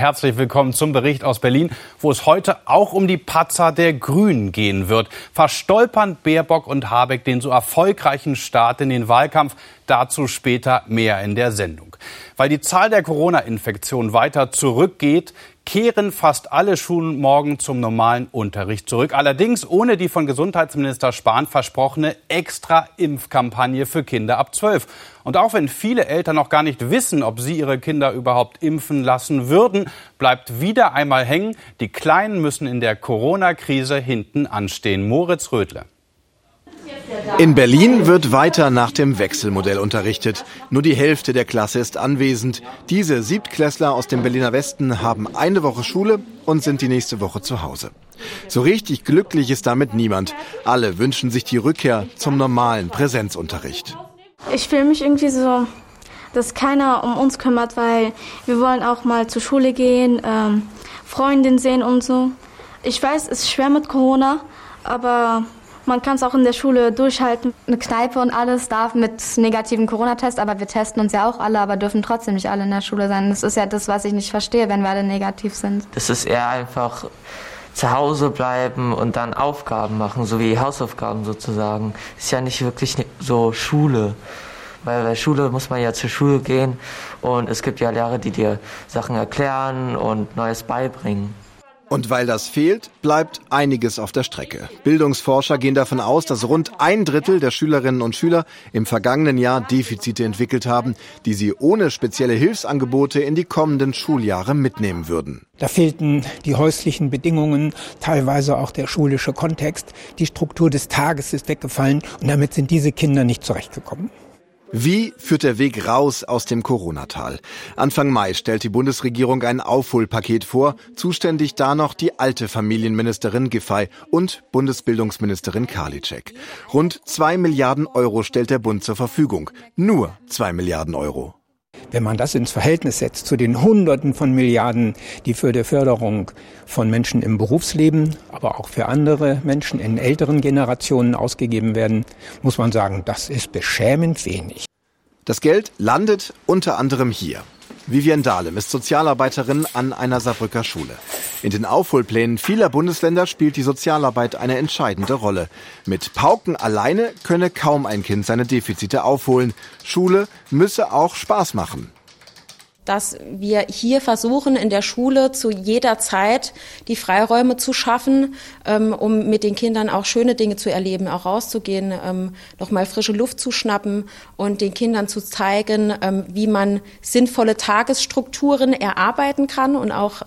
Herzlich willkommen zum Bericht aus Berlin, wo es heute auch um die Patzer der Grünen gehen wird. Verstolpern Baerbock und Habeck den so erfolgreichen Start in den Wahlkampf? Dazu später mehr in der Sendung. Weil die Zahl der Corona-Infektionen weiter zurückgeht, kehren fast alle Schulen morgen zum normalen Unterricht zurück. Allerdings ohne die von Gesundheitsminister Spahn versprochene extra Impfkampagne für Kinder ab 12. Und auch wenn viele Eltern noch gar nicht wissen, ob sie ihre Kinder überhaupt impfen lassen würden, bleibt wieder einmal hängen, die Kleinen müssen in der Corona-Krise hinten anstehen. Moritz Rödle. In Berlin wird weiter nach dem Wechselmodell unterrichtet. Nur die Hälfte der Klasse ist anwesend. Diese Siebtklässler aus dem Berliner Westen haben eine Woche Schule und sind die nächste Woche zu Hause. So richtig glücklich ist damit niemand. Alle wünschen sich die Rückkehr zum normalen Präsenzunterricht. Ich fühle mich irgendwie so, dass keiner um uns kümmert, weil wir wollen auch mal zur Schule gehen, ähm, Freundin sehen und so. Ich weiß, es ist schwer mit Corona, aber man kann es auch in der Schule durchhalten. Eine Kneipe und alles darf mit negativen Corona-Test, aber wir testen uns ja auch alle, aber dürfen trotzdem nicht alle in der Schule sein. Das ist ja das, was ich nicht verstehe, wenn wir alle negativ sind. Das ist eher einfach zu Hause bleiben und dann Aufgaben machen, so wie Hausaufgaben sozusagen. Ist ja nicht wirklich so Schule. Weil bei Schule muss man ja zur Schule gehen und es gibt ja Lehrer, die dir Sachen erklären und Neues beibringen. Und weil das fehlt, bleibt einiges auf der Strecke. Bildungsforscher gehen davon aus, dass rund ein Drittel der Schülerinnen und Schüler im vergangenen Jahr Defizite entwickelt haben, die sie ohne spezielle Hilfsangebote in die kommenden Schuljahre mitnehmen würden. Da fehlten die häuslichen Bedingungen, teilweise auch der schulische Kontext. Die Struktur des Tages ist weggefallen und damit sind diese Kinder nicht zurechtgekommen. Wie führt der Weg raus aus dem Corona-Tal? Anfang Mai stellt die Bundesregierung ein Aufholpaket vor, zuständig da noch die alte Familienministerin Giffey und Bundesbildungsministerin Karliczek. Rund zwei Milliarden Euro stellt der Bund zur Verfügung. Nur zwei Milliarden Euro. Wenn man das ins Verhältnis setzt zu den Hunderten von Milliarden, die für die Förderung von Menschen im Berufsleben, aber auch für andere Menschen in älteren Generationen ausgegeben werden, muss man sagen, das ist beschämend wenig. Das Geld landet unter anderem hier. Vivian Dahlem ist Sozialarbeiterin an einer Saarbrücker Schule. In den Aufholplänen vieler Bundesländer spielt die Sozialarbeit eine entscheidende Rolle. Mit Pauken alleine könne kaum ein Kind seine Defizite aufholen. Schule müsse auch Spaß machen dass wir hier versuchen, in der Schule zu jeder Zeit die Freiräume zu schaffen, ähm, um mit den Kindern auch schöne Dinge zu erleben, auch rauszugehen, ähm, nochmal frische Luft zu schnappen und den Kindern zu zeigen, ähm, wie man sinnvolle Tagesstrukturen erarbeiten kann und auch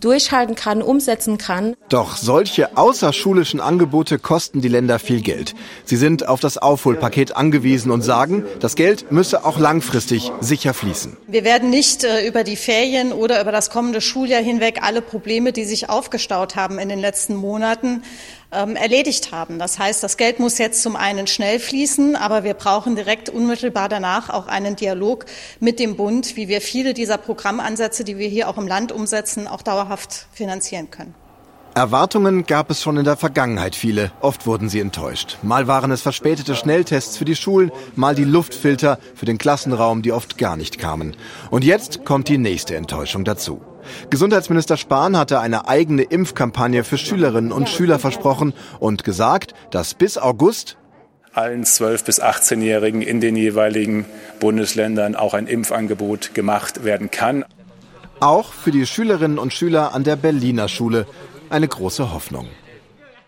durchhalten kann, umsetzen kann. Doch solche außerschulischen Angebote kosten die Länder viel Geld. Sie sind auf das Aufholpaket angewiesen und sagen, das Geld müsse auch langfristig sicher fließen. Wir wir werden nicht äh, über die Ferien oder über das kommende Schuljahr hinweg alle Probleme, die sich aufgestaut haben in den letzten Monaten, ähm, erledigt haben. Das heißt, das Geld muss jetzt zum einen schnell fließen, aber wir brauchen direkt unmittelbar danach auch einen Dialog mit dem Bund, wie wir viele dieser Programmansätze, die wir hier auch im Land umsetzen, auch dauerhaft finanzieren können. Erwartungen gab es schon in der Vergangenheit viele. Oft wurden sie enttäuscht. Mal waren es verspätete Schnelltests für die Schulen, mal die Luftfilter für den Klassenraum, die oft gar nicht kamen. Und jetzt kommt die nächste Enttäuschung dazu. Gesundheitsminister Spahn hatte eine eigene Impfkampagne für Schülerinnen und Schüler versprochen und gesagt, dass bis August allen 12- bis 18-Jährigen in den jeweiligen Bundesländern auch ein Impfangebot gemacht werden kann. Auch für die Schülerinnen und Schüler an der Berliner Schule eine große Hoffnung.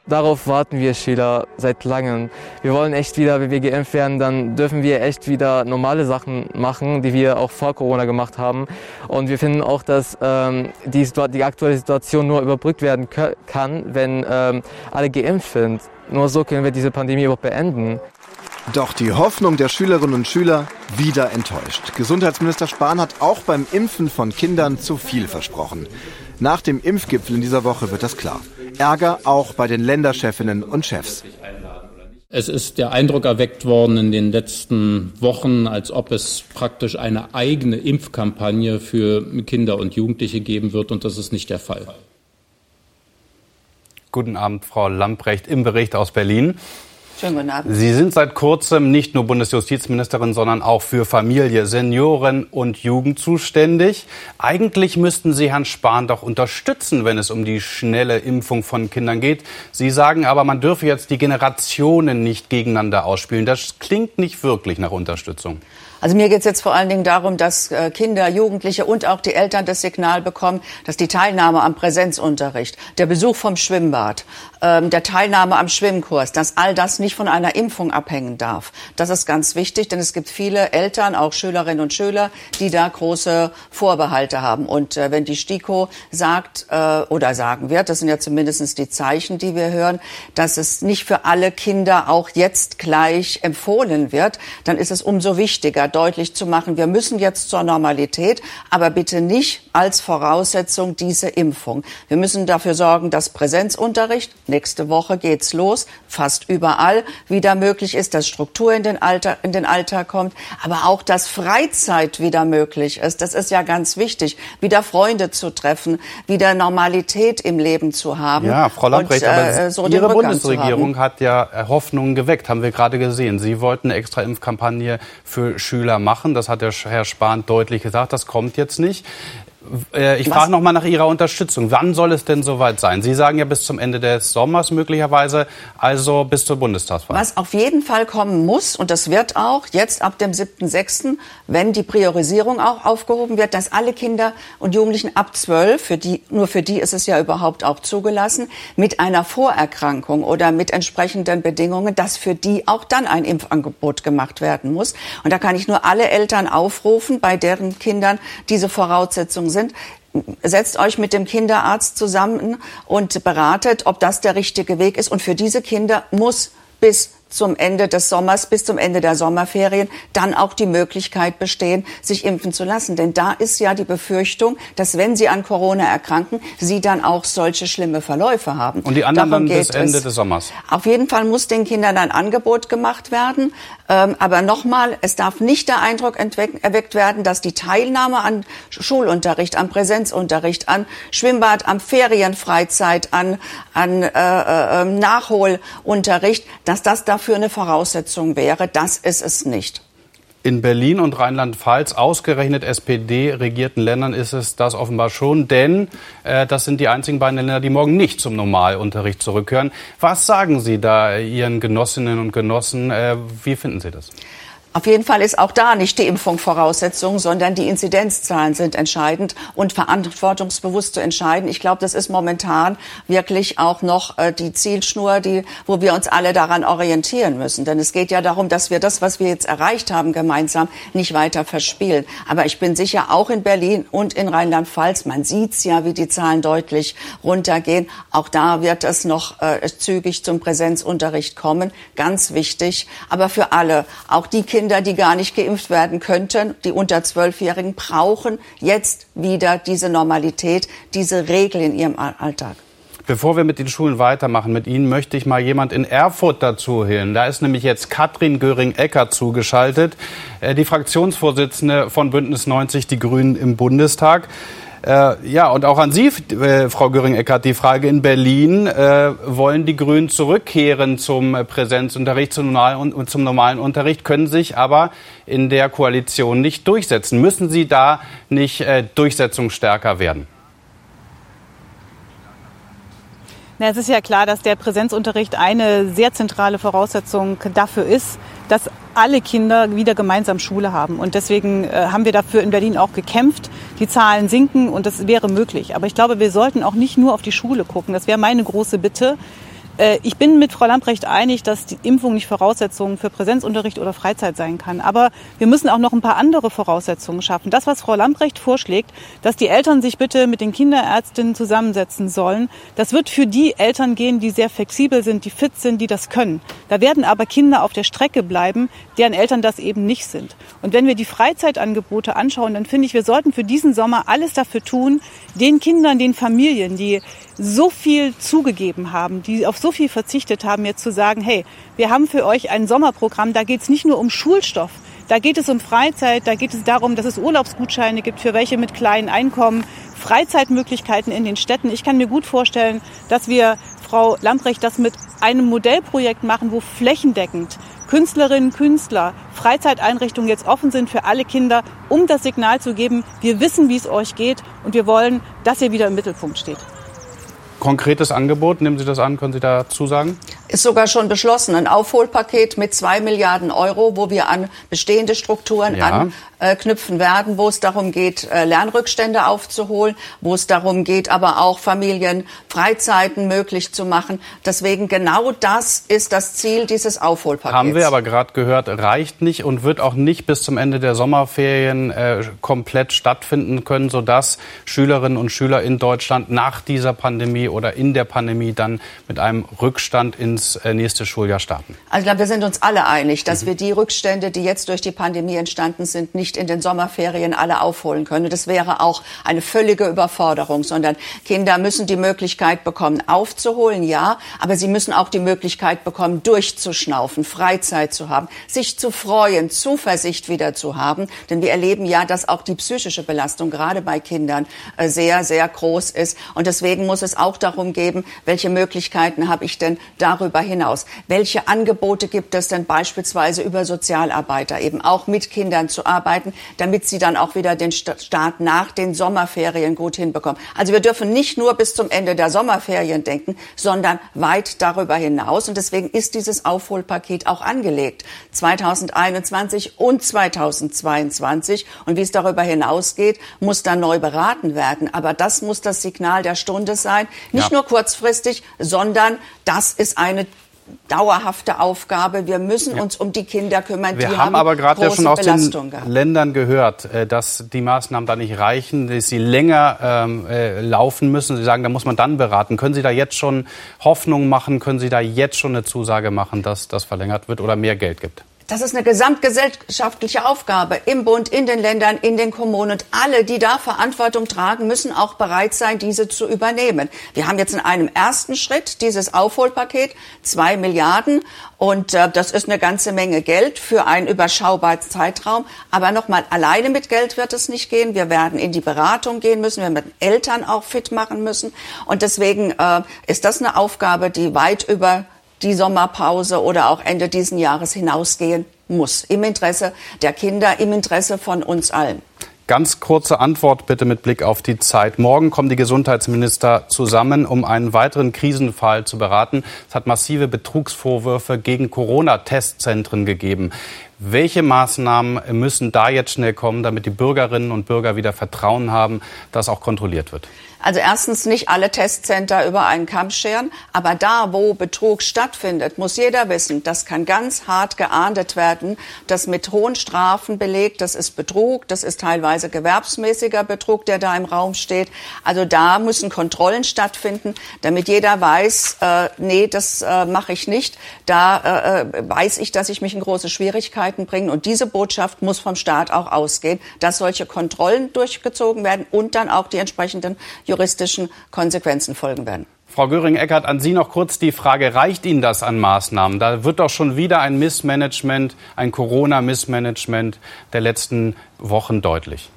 Darauf warten wir Schüler seit langem. Wir wollen echt wieder, wenn wir geimpft werden, dann dürfen wir echt wieder normale Sachen machen, die wir auch vor Corona gemacht haben. Und wir finden auch, dass ähm, die, die, aktuelle Situation nur überbrückt werden kann, wenn ähm, alle geimpft sind. Nur so können wir diese Pandemie überhaupt beenden. Doch die Hoffnung der Schülerinnen und Schüler wieder enttäuscht. Gesundheitsminister Spahn hat auch beim Impfen von Kindern zu viel versprochen. Nach dem Impfgipfel in dieser Woche wird das klar. Ärger auch bei den Länderchefinnen und Chefs. Es ist der Eindruck erweckt worden in den letzten Wochen, als ob es praktisch eine eigene Impfkampagne für Kinder und Jugendliche geben wird, und das ist nicht der Fall. Guten Abend, Frau Lamprecht, im Bericht aus Berlin. Schönen guten Abend. Sie sind seit kurzem nicht nur Bundesjustizministerin, sondern auch für Familie, Senioren und Jugend zuständig. Eigentlich müssten Sie Herrn Spahn doch unterstützen, wenn es um die schnelle Impfung von Kindern geht. Sie sagen aber, man dürfe jetzt die Generationen nicht gegeneinander ausspielen. Das klingt nicht wirklich nach Unterstützung. Also mir geht es jetzt vor allen Dingen darum, dass äh, Kinder, Jugendliche und auch die Eltern das Signal bekommen, dass die Teilnahme am Präsenzunterricht, der Besuch vom Schwimmbad, ähm, der Teilnahme am Schwimmkurs, dass all das nicht von einer Impfung abhängen darf. Das ist ganz wichtig, denn es gibt viele Eltern, auch Schülerinnen und Schüler, die da große Vorbehalte haben. Und äh, wenn die STIKO sagt äh, oder sagen wird, das sind ja zumindest die Zeichen, die wir hören, dass es nicht für alle Kinder auch jetzt gleich empfohlen wird, dann ist es umso wichtiger, deutlich zu machen, wir müssen jetzt zur Normalität, aber bitte nicht als Voraussetzung diese Impfung. Wir müssen dafür sorgen, dass Präsenzunterricht, nächste Woche geht's los, fast überall wieder möglich ist, dass Struktur in den, Alter, in den Alltag kommt, aber auch, dass Freizeit wieder möglich ist. Das ist ja ganz wichtig, wieder Freunde zu treffen, wieder Normalität im Leben zu haben. Ja, Frau Lamprecht, und, äh, so Ihre Bundesregierung hat ja Hoffnungen geweckt, haben wir gerade gesehen. Sie wollten eine extra Impfkampagne für Schüler Schüler machen. Das hat der Herr Spahn deutlich gesagt. Das kommt jetzt nicht. Äh, ich frage noch mal nach Ihrer Unterstützung. Wann soll es denn soweit sein? Sie sagen ja bis zum Ende des Sommers möglicherweise, also bis zur Bundestagswahl. Was auf jeden Fall kommen muss, und das wird auch jetzt ab dem 7.6., wenn die Priorisierung auch aufgehoben wird, dass alle Kinder und Jugendlichen ab 12, für die, nur für die ist es ja überhaupt auch zugelassen, mit einer Vorerkrankung oder mit entsprechenden Bedingungen, dass für die auch dann ein Impfangebot gemacht werden muss. Und da kann ich nur alle Eltern aufrufen, bei deren Kindern diese Voraussetzungen sind, setzt euch mit dem Kinderarzt zusammen und beratet, ob das der richtige Weg ist. Und für diese Kinder muss bis zum Ende des Sommers, bis zum Ende der Sommerferien, dann auch die Möglichkeit bestehen, sich impfen zu lassen. Denn da ist ja die Befürchtung, dass wenn sie an Corona erkranken, sie dann auch solche schlimme Verläufe haben. Und die anderen Darum dann bis Ende des Sommers? Auf jeden Fall muss den Kindern ein Angebot gemacht werden. Ähm, aber nochmal, es darf nicht der Eindruck erweckt werden, dass die Teilnahme an Schulunterricht, an Präsenzunterricht, an Schwimmbad, an Ferienfreizeit, an, an äh, äh, ähm, Nachholunterricht, dass das dafür eine Voraussetzung wäre. Das ist es nicht. In Berlin und Rheinland-Pfalz, ausgerechnet SPD-regierten Ländern, ist es das offenbar schon, denn äh, das sind die einzigen beiden Länder, die morgen nicht zum Normalunterricht zurückkehren. Was sagen Sie da Ihren Genossinnen und Genossen? Äh, wie finden Sie das? Auf jeden Fall ist auch da nicht die Impfung Voraussetzung, sondern die Inzidenzzahlen sind entscheidend und verantwortungsbewusst zu entscheiden. Ich glaube, das ist momentan wirklich auch noch äh, die Zielschnur, die, wo wir uns alle daran orientieren müssen. Denn es geht ja darum, dass wir das, was wir jetzt erreicht haben, gemeinsam nicht weiter verspielen. Aber ich bin sicher, auch in Berlin und in Rheinland-Pfalz, man sieht's ja, wie die Zahlen deutlich runtergehen. Auch da wird es noch äh, zügig zum Präsenzunterricht kommen. Ganz wichtig. Aber für alle, auch die Kinder, Kinder, die gar nicht geimpft werden könnten, die unter Zwölfjährigen, brauchen jetzt wieder diese Normalität, diese Regel in ihrem Alltag. Bevor wir mit den Schulen weitermachen, mit Ihnen möchte ich mal jemand in Erfurt dazu hören. Da ist nämlich jetzt Katrin Göring-Ecker zugeschaltet, äh, die Fraktionsvorsitzende von Bündnis 90 Die Grünen im Bundestag. Äh, ja, und auch an Sie, äh, Frau Göring-Eckert, die Frage in Berlin. Äh, wollen die Grünen zurückkehren zum Präsenzunterricht, zum normalen, zum normalen Unterricht, können sich aber in der Koalition nicht durchsetzen? Müssen Sie da nicht äh, durchsetzungsstärker werden? Na, es ist ja klar, dass der Präsenzunterricht eine sehr zentrale Voraussetzung dafür ist, dass alle Kinder wieder gemeinsam Schule haben. Und deswegen äh, haben wir dafür in Berlin auch gekämpft. Die Zahlen sinken und das wäre möglich. Aber ich glaube, wir sollten auch nicht nur auf die Schule gucken. Das wäre meine große Bitte. Äh, ich bin mit Frau Lamprecht einig, dass die Impfung nicht Voraussetzung für Präsenzunterricht oder Freizeit sein kann. Aber wir müssen auch noch ein paar andere Voraussetzungen schaffen. Das, was Frau Lamprecht vorschlägt, dass die Eltern sich bitte mit den Kinderärztinnen zusammensetzen sollen, das wird für die Eltern gehen, die sehr flexibel sind, die fit sind, die das können. Da werden aber Kinder auf der Strecke bleiben, deren Eltern das eben nicht sind. Und wenn wir die Freizeitangebote anschauen, dann finde ich, wir sollten für diesen Sommer alles dafür tun, den Kindern, den Familien, die so viel zugegeben haben, die auf so viel verzichtet haben, jetzt zu sagen, hey, wir haben für euch ein Sommerprogramm, da geht es nicht nur um Schulstoff, da geht es um Freizeit, da geht es darum, dass es Urlaubsgutscheine gibt für welche mit kleinen Einkommen, Freizeitmöglichkeiten in den Städten. Ich kann mir gut vorstellen, dass wir, Frau Lamprecht, das mit ein Modellprojekt machen, wo flächendeckend Künstlerinnen, Künstler, Freizeiteinrichtungen jetzt offen sind für alle Kinder, um das Signal zu geben, wir wissen, wie es euch geht und wir wollen, dass ihr wieder im Mittelpunkt steht. Konkretes Angebot, nehmen Sie das an, können Sie da zusagen? ist sogar schon beschlossen, ein Aufholpaket mit zwei Milliarden Euro, wo wir an bestehende Strukturen ja. Anknüpfen werden, wo es darum geht, äh, Lernrückstände aufzuholen, wo es darum geht, aber auch Familien Freizeiten möglich zu machen. Deswegen genau das ist das Ziel dieses Aufholpakets. Haben wir aber gerade gehört, reicht nicht und wird auch nicht bis zum Ende der Sommerferien äh, komplett stattfinden können, sodass Schülerinnen und Schüler in Deutschland nach dieser Pandemie oder in der Pandemie dann mit einem Rückstand in ins äh, nächste Schuljahr starten? Also ich glaube, wir sind uns alle einig, dass mhm. wir die Rückstände, die jetzt durch die Pandemie entstanden sind, nicht in den Sommerferien alle aufholen können. Das wäre auch eine völlige Überforderung, sondern Kinder müssen die Möglichkeit bekommen, aufzuholen, ja, aber sie müssen auch die Möglichkeit bekommen, durchzuschnaufen, Freizeit zu haben, sich zu freuen, Zuversicht wieder zu haben. Denn wir erleben ja, dass auch die psychische Belastung gerade bei Kindern äh, sehr, sehr groß ist. Und deswegen muss es auch darum geben, welche Möglichkeiten habe ich denn darüber hinaus? Welche Angebote gibt es denn beispielsweise über Sozialarbeiter, eben auch mit Kindern zu arbeiten, damit sie dann auch wieder den Start nach den Sommerferien gut hinbekommen? Also wir dürfen nicht nur bis zum Ende der Sommerferien denken, sondern weit darüber hinaus. Und deswegen ist dieses Aufholpaket auch angelegt. 2021 und 2022. Und wie es darüber hinausgeht, muss dann neu beraten werden. Aber das muss das Signal der Stunde sein. Nicht ja. nur kurzfristig, sondern das ist ein eine dauerhafte Aufgabe. Wir müssen uns um die Kinder kümmern. Wir die haben, haben aber gerade ja schon aus Belastung den gehabt. Ländern gehört, äh, dass die Maßnahmen da nicht reichen, dass sie länger ähm, äh, laufen müssen. Sie sagen, da muss man dann beraten. Können Sie da jetzt schon Hoffnung machen? Können Sie da jetzt schon eine Zusage machen, dass das verlängert wird oder mehr Geld gibt? Das ist eine gesamtgesellschaftliche Aufgabe im Bund, in den Ländern, in den Kommunen. Und alle, die da Verantwortung tragen, müssen auch bereit sein, diese zu übernehmen. Wir haben jetzt in einem ersten Schritt dieses Aufholpaket, zwei Milliarden. Und äh, das ist eine ganze Menge Geld für einen überschaubaren Zeitraum. Aber nochmal, alleine mit Geld wird es nicht gehen. Wir werden in die Beratung gehen müssen. Wir werden Eltern auch fit machen müssen. Und deswegen äh, ist das eine Aufgabe, die weit über die Sommerpause oder auch Ende diesen Jahres hinausgehen muss. Im Interesse der Kinder, im Interesse von uns allen. Ganz kurze Antwort bitte mit Blick auf die Zeit. Morgen kommen die Gesundheitsminister zusammen, um einen weiteren Krisenfall zu beraten. Es hat massive Betrugsvorwürfe gegen Corona-Testzentren gegeben. Welche Maßnahmen müssen da jetzt schnell kommen, damit die Bürgerinnen und Bürger wieder Vertrauen haben, dass auch kontrolliert wird? Also erstens nicht alle Testcenter über einen Kamm scheren, aber da, wo Betrug stattfindet, muss jeder wissen, das kann ganz hart geahndet werden, das mit hohen Strafen belegt, das ist Betrug, das ist teilweise gewerbsmäßiger Betrug, der da im Raum steht. Also da müssen Kontrollen stattfinden, damit jeder weiß, äh, nee, das äh, mache ich nicht. Da äh, äh weiß ich, dass ich mich in große Schwierigkeiten bringe. Und diese Botschaft muss vom Staat auch ausgehen, dass solche Kontrollen durchgezogen werden und dann auch die entsprechenden juristischen Konsequenzen folgen werden. Frau Göring-Eckardt, an Sie noch kurz die Frage, reicht Ihnen das an Maßnahmen? Da wird doch schon wieder ein Missmanagement, ein Corona-Missmanagement der letzten Wochen deutlich.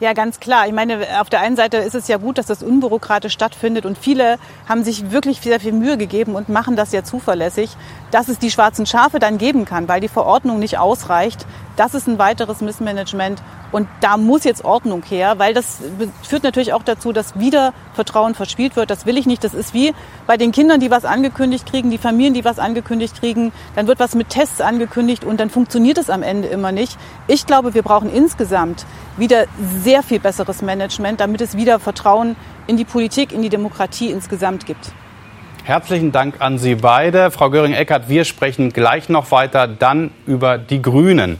Ja, ganz klar. Ich meine, auf der einen Seite ist es ja gut, dass das unbürokratisch stattfindet und viele haben sich wirklich sehr viel Mühe gegeben und machen das ja zuverlässig, dass es die schwarzen Schafe dann geben kann, weil die Verordnung nicht ausreicht. Das ist ein weiteres Missmanagement und da muss jetzt Ordnung her, weil das führt natürlich auch dazu, dass wieder Vertrauen verspielt wird. Das will ich nicht. Das ist wie bei den Kindern, die was angekündigt kriegen, die Familien, die was angekündigt kriegen. Dann wird was mit Tests angekündigt und dann funktioniert es am Ende immer nicht. Ich glaube, wir brauchen insgesamt wieder sehr viel besseres Management, damit es wieder Vertrauen in die Politik, in die Demokratie insgesamt gibt. Herzlichen Dank an Sie beide. Frau Göring-Eckardt, wir sprechen gleich noch weiter dann über die Grünen.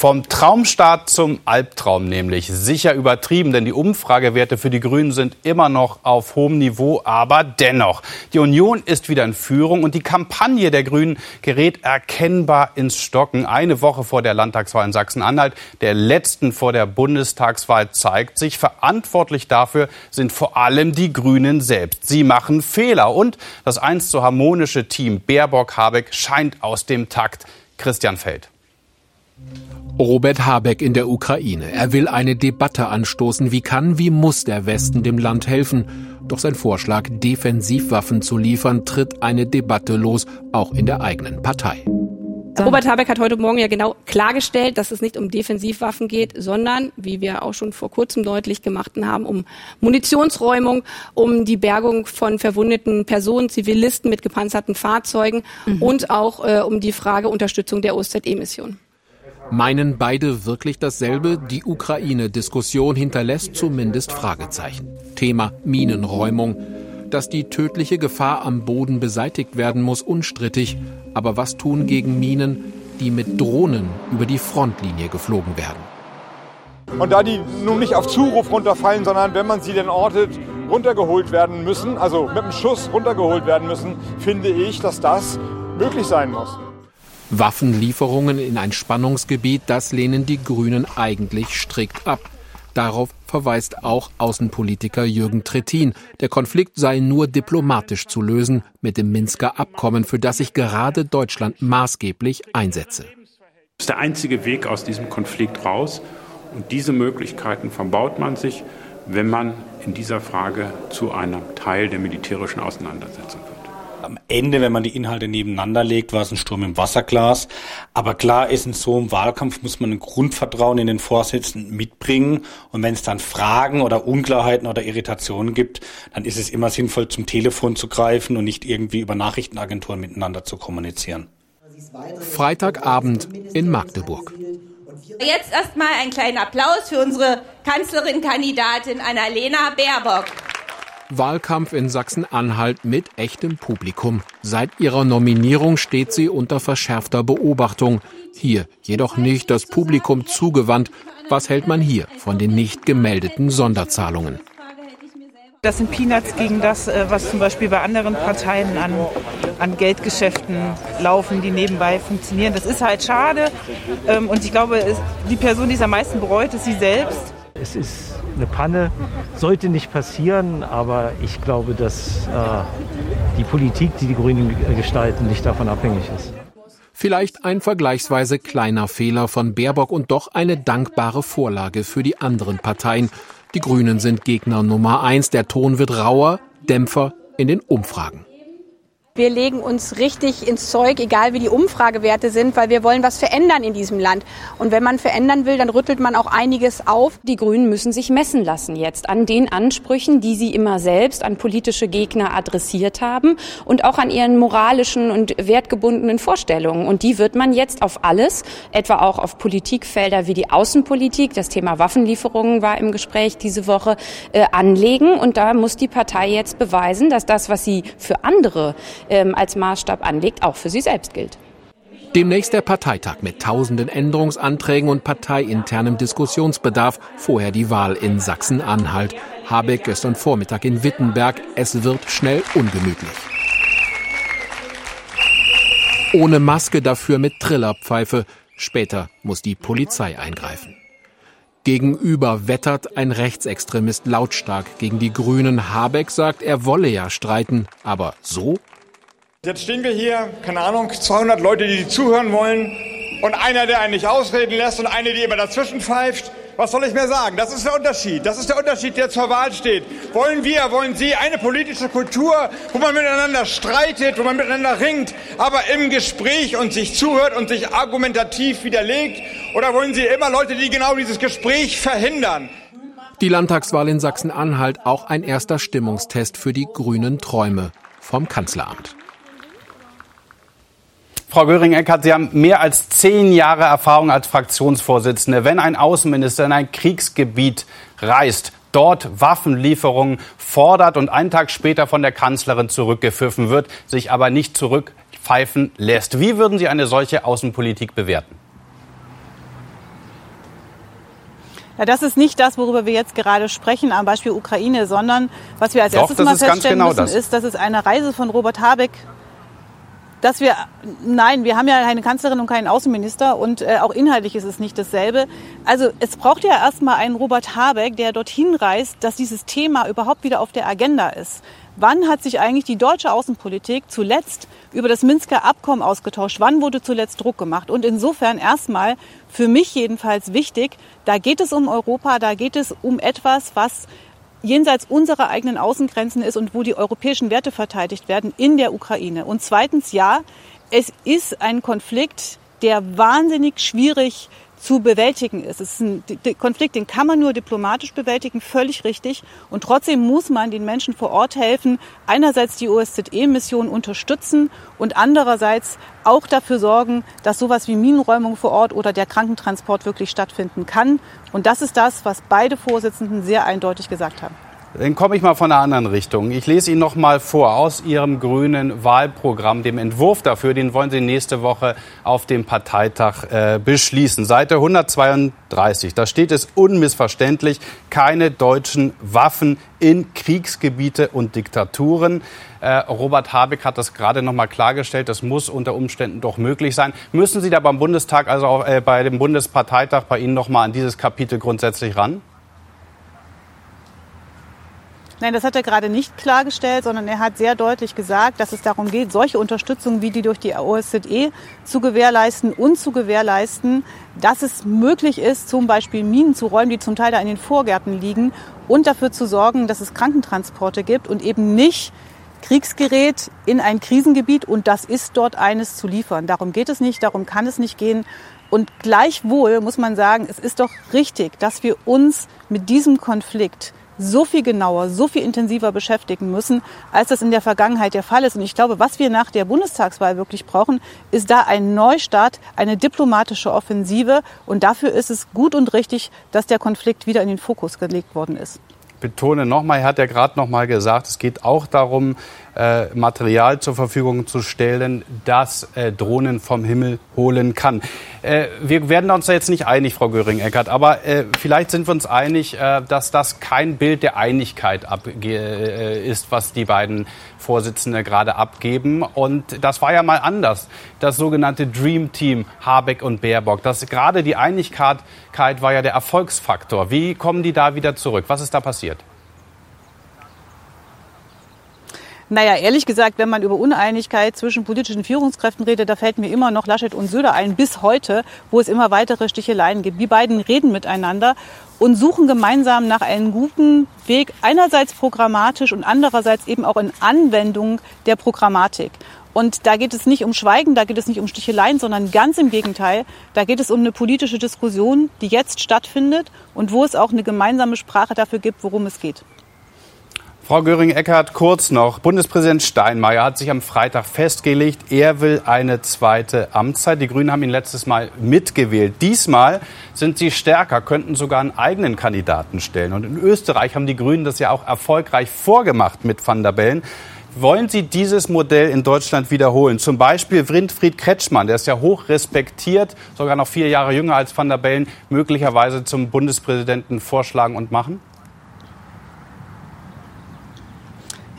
Vom Traumstart zum Albtraum nämlich. Sicher übertrieben, denn die Umfragewerte für die Grünen sind immer noch auf hohem Niveau, aber dennoch. Die Union ist wieder in Führung und die Kampagne der Grünen gerät erkennbar ins Stocken. Eine Woche vor der Landtagswahl in Sachsen-Anhalt, der letzten vor der Bundestagswahl, zeigt sich, verantwortlich dafür sind vor allem die Grünen selbst. Sie machen Fehler und das einst so harmonische Team Baerbock-Habeck scheint aus dem Takt. Christian Feld. Robert Habeck in der Ukraine. Er will eine Debatte anstoßen. Wie kann, wie muss der Westen dem Land helfen? Doch sein Vorschlag, Defensivwaffen zu liefern, tritt eine Debatte los, auch in der eigenen Partei. Robert Habeck hat heute Morgen ja genau klargestellt, dass es nicht um Defensivwaffen geht, sondern, wie wir auch schon vor kurzem deutlich gemacht haben, um Munitionsräumung, um die Bergung von verwundeten Personen, Zivilisten mit gepanzerten Fahrzeugen mhm. und auch äh, um die Frage Unterstützung der OZE-Mission. Meinen beide wirklich dasselbe? Die Ukraine-Diskussion hinterlässt zumindest Fragezeichen. Thema Minenräumung. Dass die tödliche Gefahr am Boden beseitigt werden muss, unstrittig. Aber was tun gegen Minen, die mit Drohnen über die Frontlinie geflogen werden? Und da die nun nicht auf Zuruf runterfallen, sondern wenn man sie denn ortet, runtergeholt werden müssen, also mit einem Schuss runtergeholt werden müssen, finde ich, dass das möglich sein muss. Waffenlieferungen in ein Spannungsgebiet, das lehnen die Grünen eigentlich strikt ab. Darauf verweist auch Außenpolitiker Jürgen Trittin. Der Konflikt sei nur diplomatisch zu lösen mit dem Minsker Abkommen, für das sich gerade Deutschland maßgeblich einsetze. Das ist der einzige Weg aus diesem Konflikt raus. Und diese Möglichkeiten verbaut man sich, wenn man in dieser Frage zu einem Teil der militärischen Auseinandersetzung wird am Ende, wenn man die Inhalte nebeneinander legt, war es ein Sturm im Wasserglas. Aber klar ist, in so einem Wahlkampf muss man ein Grundvertrauen in den Vorsitzenden mitbringen. Und wenn es dann Fragen oder Unklarheiten oder Irritationen gibt, dann ist es immer sinnvoll, zum Telefon zu greifen und nicht irgendwie über Nachrichtenagenturen miteinander zu kommunizieren. Freitagabend in Magdeburg. Jetzt erstmal einen kleinen Applaus für unsere Kanzlerin-Kandidatin Annalena Baerbock. Wahlkampf in Sachsen-Anhalt mit echtem Publikum. Seit ihrer Nominierung steht sie unter verschärfter Beobachtung. Hier jedoch nicht das Publikum zugewandt. Was hält man hier von den nicht gemeldeten Sonderzahlungen? Das sind Peanuts gegen das, äh, was zum Beispiel bei anderen Parteien an, an Geldgeschäften laufen, die nebenbei funktionieren. Das ist halt schade. Ähm, und ich glaube, die Person, die es am meisten bereut, ist sie selbst. Es ist eine Panne, sollte nicht passieren, aber ich glaube, dass äh, die Politik, die die Grünen gestalten, nicht davon abhängig ist. Vielleicht ein vergleichsweise kleiner Fehler von Baerbock und doch eine dankbare Vorlage für die anderen Parteien. Die Grünen sind Gegner Nummer eins. Der Ton wird rauer, Dämpfer in den Umfragen. Wir legen uns richtig ins Zeug, egal wie die Umfragewerte sind, weil wir wollen was verändern in diesem Land. Und wenn man verändern will, dann rüttelt man auch einiges auf. Die Grünen müssen sich messen lassen jetzt an den Ansprüchen, die sie immer selbst an politische Gegner adressiert haben und auch an ihren moralischen und wertgebundenen Vorstellungen. Und die wird man jetzt auf alles, etwa auch auf Politikfelder wie die Außenpolitik, das Thema Waffenlieferungen war im Gespräch diese Woche, äh, anlegen. Und da muss die Partei jetzt beweisen, dass das, was sie für andere ähm, als Maßstab anlegt, auch für sie selbst gilt. Demnächst der Parteitag mit tausenden Änderungsanträgen und parteiinternem Diskussionsbedarf. Vorher die Wahl in Sachsen-Anhalt. Habeck gestern Vormittag in Wittenberg. Es wird schnell ungemütlich. Ohne Maske dafür mit Trillerpfeife. Später muss die Polizei eingreifen. Gegenüber wettert ein Rechtsextremist lautstark gegen die Grünen. Habeck sagt, er wolle ja streiten. Aber so Jetzt stehen wir hier, keine Ahnung, 200 Leute, die zuhören wollen und einer, der einen nicht ausreden lässt und eine, die immer dazwischen pfeift. Was soll ich mehr sagen? Das ist der Unterschied. Das ist der Unterschied, der zur Wahl steht. Wollen wir, wollen Sie eine politische Kultur, wo man miteinander streitet, wo man miteinander ringt, aber im Gespräch und sich zuhört und sich argumentativ widerlegt? Oder wollen Sie immer Leute, die genau dieses Gespräch verhindern? Die Landtagswahl in Sachsen-Anhalt auch ein erster Stimmungstest für die grünen Träume vom Kanzleramt. Frau Göring-Eckardt, Sie haben mehr als zehn Jahre Erfahrung als Fraktionsvorsitzende. Wenn ein Außenminister in ein Kriegsgebiet reist, dort Waffenlieferungen fordert und einen Tag später von der Kanzlerin zurückgepfiffen wird, sich aber nicht zurückpfeifen lässt. Wie würden Sie eine solche Außenpolitik bewerten? Ja, das ist nicht das, worüber wir jetzt gerade sprechen, am Beispiel Ukraine, sondern was wir als Doch, erstes mal feststellen genau müssen, das. ist, dass es eine Reise von Robert Habeck dass wir, nein, wir haben ja keine Kanzlerin und keinen Außenminister und äh, auch inhaltlich ist es nicht dasselbe. Also es braucht ja erstmal einen Robert Habeck, der dorthin reist, dass dieses Thema überhaupt wieder auf der Agenda ist. Wann hat sich eigentlich die deutsche Außenpolitik zuletzt über das Minsker Abkommen ausgetauscht? Wann wurde zuletzt Druck gemacht? Und insofern erstmal für mich jedenfalls wichtig, da geht es um Europa, da geht es um etwas, was jenseits unserer eigenen Außengrenzen ist und wo die europäischen Werte verteidigt werden in der Ukraine. Und zweitens, ja, es ist ein Konflikt, der wahnsinnig schwierig zu bewältigen ist. Es ist ein Konflikt, den kann man nur diplomatisch bewältigen, völlig richtig. Und trotzdem muss man den Menschen vor Ort helfen, einerseits die OSZE-Mission unterstützen und andererseits auch dafür sorgen, dass sowas wie Minenräumung vor Ort oder der Krankentransport wirklich stattfinden kann. Und das ist das, was beide Vorsitzenden sehr eindeutig gesagt haben. Dann komme ich mal von einer anderen Richtung. Ich lese Ihnen noch mal vor aus Ihrem grünen Wahlprogramm, dem Entwurf dafür. Den wollen Sie nächste Woche auf dem Parteitag äh, beschließen. Seite 132. Da steht es unmissverständlich: keine deutschen Waffen in Kriegsgebiete und Diktaturen. Äh, Robert Habeck hat das gerade noch mal klargestellt. Das muss unter Umständen doch möglich sein. Müssen Sie da beim Bundestag, also auch, äh, bei dem Bundesparteitag, bei Ihnen noch mal an dieses Kapitel grundsätzlich ran? Nein, das hat er gerade nicht klargestellt, sondern er hat sehr deutlich gesagt, dass es darum geht, solche Unterstützung wie die durch die OSZE zu gewährleisten und zu gewährleisten, dass es möglich ist, zum Beispiel Minen zu räumen, die zum Teil da in den Vorgärten liegen und dafür zu sorgen, dass es Krankentransporte gibt und eben nicht Kriegsgerät in ein Krisengebiet und das ist dort eines zu liefern. Darum geht es nicht, darum kann es nicht gehen. Und gleichwohl muss man sagen, es ist doch richtig, dass wir uns mit diesem Konflikt so viel genauer, so viel intensiver beschäftigen müssen, als das in der Vergangenheit der Fall ist. Und ich glaube, was wir nach der Bundestagswahl wirklich brauchen, ist da ein Neustart, eine diplomatische Offensive. Und dafür ist es gut und richtig, dass der Konflikt wieder in den Fokus gelegt worden ist betone nochmal, er hat ja gerade nochmal gesagt, es geht auch darum, äh, Material zur Verfügung zu stellen, das äh, Drohnen vom Himmel holen kann. Äh, wir werden uns da jetzt nicht einig, Frau Göring-Eckert, aber äh, vielleicht sind wir uns einig, äh, dass das kein Bild der Einigkeit äh, ist, was die beiden Vorsitzende gerade abgeben. Und das war ja mal anders, das sogenannte Dream Team Habeck und Baerbock. Das gerade die Einigkeit war ja der Erfolgsfaktor. Wie kommen die da wieder zurück? Was ist da passiert? Naja, ehrlich gesagt, wenn man über Uneinigkeit zwischen politischen Führungskräften redet, da fällt mir immer noch Laschet und Söder ein, bis heute, wo es immer weitere Sticheleien gibt. Die beiden reden miteinander und suchen gemeinsam nach einem guten Weg, einerseits programmatisch und andererseits eben auch in Anwendung der Programmatik. Und da geht es nicht um Schweigen, da geht es nicht um Sticheleien, sondern ganz im Gegenteil. Da geht es um eine politische Diskussion, die jetzt stattfindet und wo es auch eine gemeinsame Sprache dafür gibt, worum es geht. Frau Göring-Eckardt, kurz noch. Bundespräsident Steinmeier hat sich am Freitag festgelegt, er will eine zweite Amtszeit. Die Grünen haben ihn letztes Mal mitgewählt. Diesmal sind sie stärker, könnten sogar einen eigenen Kandidaten stellen. Und in Österreich haben die Grünen das ja auch erfolgreich vorgemacht mit Van der Bellen. Wollen Sie dieses Modell in Deutschland wiederholen? Zum Beispiel Winfried Kretschmann, der ist ja hoch respektiert, sogar noch vier Jahre jünger als Van der Bellen, möglicherweise zum Bundespräsidenten vorschlagen und machen?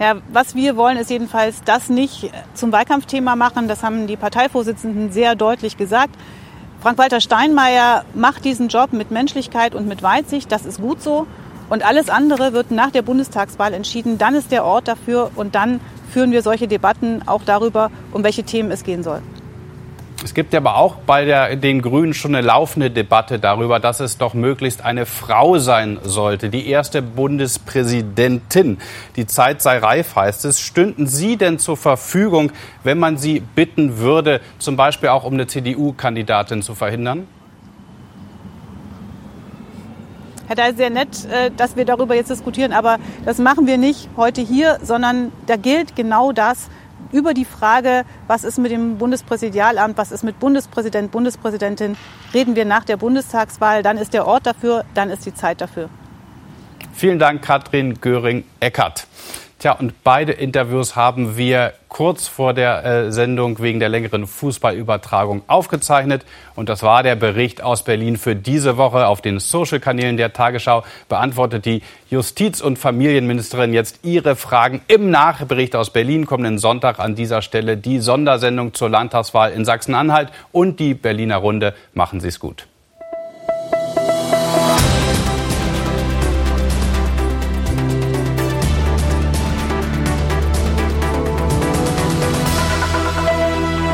Ja, was wir wollen, ist jedenfalls das nicht zum Wahlkampfthema machen. Das haben die Parteivorsitzenden sehr deutlich gesagt. Frank-Walter Steinmeier macht diesen Job mit Menschlichkeit und mit Weitsicht. Das ist gut so. Und alles andere wird nach der Bundestagswahl entschieden. Dann ist der Ort dafür und dann führen wir solche Debatten auch darüber, um welche Themen es gehen soll. Es gibt aber auch bei der, den Grünen schon eine laufende Debatte darüber, dass es doch möglichst eine Frau sein sollte, die erste Bundespräsidentin. Die Zeit sei reif, heißt es. Stünden Sie denn zur Verfügung, wenn man Sie bitten würde, zum Beispiel auch um eine CDU-Kandidatin zu verhindern? Herr Dahl, sehr nett, äh, dass wir darüber jetzt diskutieren, aber das machen wir nicht heute hier, sondern da gilt genau das, über die Frage, was ist mit dem Bundespräsidialamt, was ist mit Bundespräsident, Bundespräsidentin, reden wir nach der Bundestagswahl. Dann ist der Ort dafür, dann ist die Zeit dafür. Vielen Dank, Katrin Göring-Eckert. Tja, und beide Interviews haben wir kurz vor der äh, Sendung wegen der längeren Fußballübertragung aufgezeichnet. Und das war der Bericht aus Berlin für diese Woche. Auf den Social-Kanälen der Tagesschau beantwortet die Justiz- und Familienministerin jetzt ihre Fragen im Nachbericht aus Berlin. Kommenden Sonntag an dieser Stelle die Sondersendung zur Landtagswahl in Sachsen-Anhalt und die Berliner Runde. Machen Sie es gut.